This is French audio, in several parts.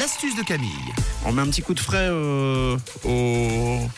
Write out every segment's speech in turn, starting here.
l'astuce de Camille. On met un petit coup de frais euh, au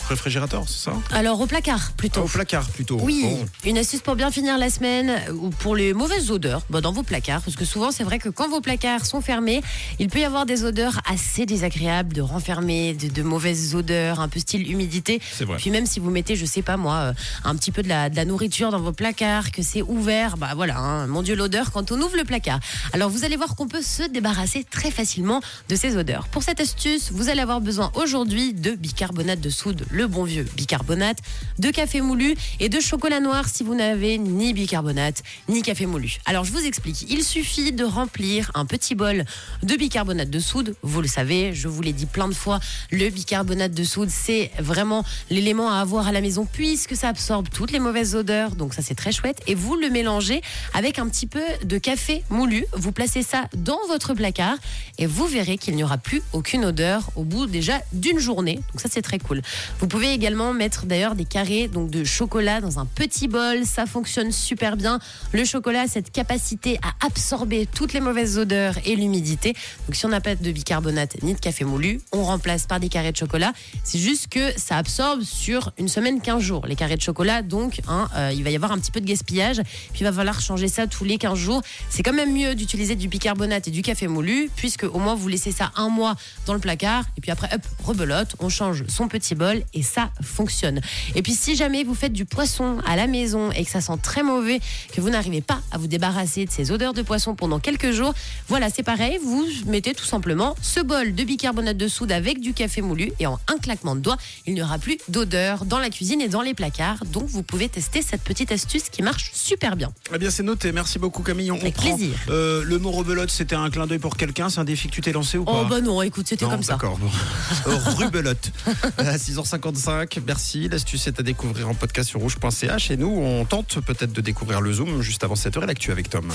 réfrigérateur, c'est ça Alors au placard plutôt. Ah, Au placard plutôt. Oui, Bon. une astuce pour bien finir la semaine ou pour les mauvaises odeurs bah, dans vos placards. Parce que souvent, c'est vrai que quand vos placards sont fermés, il peut y avoir des odeurs assez désagréables, de renfermer, de, de mauvaises odeurs, un peu style humidité. C'est vrai. Puis même si vous mettez, je sais pas moi, euh, un petit peu de la, de la nourriture dans vos placards, que c'est ouvert, bah voilà, hein, mon Dieu, l'odeur quand on ouvre le placard. Alors vous allez voir qu'on peut se débarrasser très facilement de ces odeurs. Pour cette astuce, vous allez avoir besoin aujourd'hui de bicarbonate de soude, le bon vieux bicarbonate, de café moulu et de chocolat noir si vous n'avez ni bicarbonate ni café moulu. Alors je vous explique, il suffit de remplir un petit bol de bicarbonate de soude. Vous le savez, je vous l'ai dit plein de fois, le bicarbonate de soude, c'est vraiment l'élément à avoir à la maison puisque ça absorbe toutes les mauvaises odeurs. Donc ça c'est très chouette. Et vous le mélangez avec un petit peu de café moulu. Vous placez ça dans votre placard et vous verrez qu'il n'y aura plus aucune odeur au bout déjà d'une journée. Donc ça c'est très cool. Vous pouvez également mettre d'ailleurs des carrés donc de chocolat dans un petit bol. Ça fonctionne super bien. Le chocolat a cette capacité à absorber toutes les mauvaises odeurs et l'humidité. Donc si on n'a pas de bicarbonate ni de café moulu, on remplace par des carrés de chocolat. C'est juste que ça absorbe sur une semaine, 15 jours. Les carrés de chocolat, donc, hein, euh, il va y avoir un petit peu de gaspillage. Puis il va falloir changer ça tous les 15 jours. C'est quand même mieux d'utiliser du bicarbonate et du café moulu, puisque au moins vous laissez ça un mois dans le placard. Et puis après, hop, rebelote, on change son petit bol et ça fonctionne. Et puis si jamais vous faites du poisson à la maison et que ça sent très mauvais, que vous n'arrivez pas à vous débarrasser de ces odeurs de poisson pendant quelques jours, voilà, c'est pareil. Vous mettez tout simplement ce bol de bicarbonate de soude avec du café moulu et en un claquement de doigts, il n'y aura plus d'odeur dans la cuisine et dans les placards. Donc vous pouvez tester cette petite astuce qui marche super bien. Eh bien, c'est noté. Merci beaucoup, Camille. On Avec prend. plaisir. Euh, le mot rebelote, c'était un clin d'œil pour quelqu'un? C'est un défi que tu t'es lancé ou pas? Oh bah non, écoute, c'était comme ça. D'accord. Rubelote. À 6h55. Merci. L'astuce est à découvrir en podcast sur rouge.ch. Et nous, on tente peut-être de découvrir le Zoom juste avant 7h et l'actu avec Tom.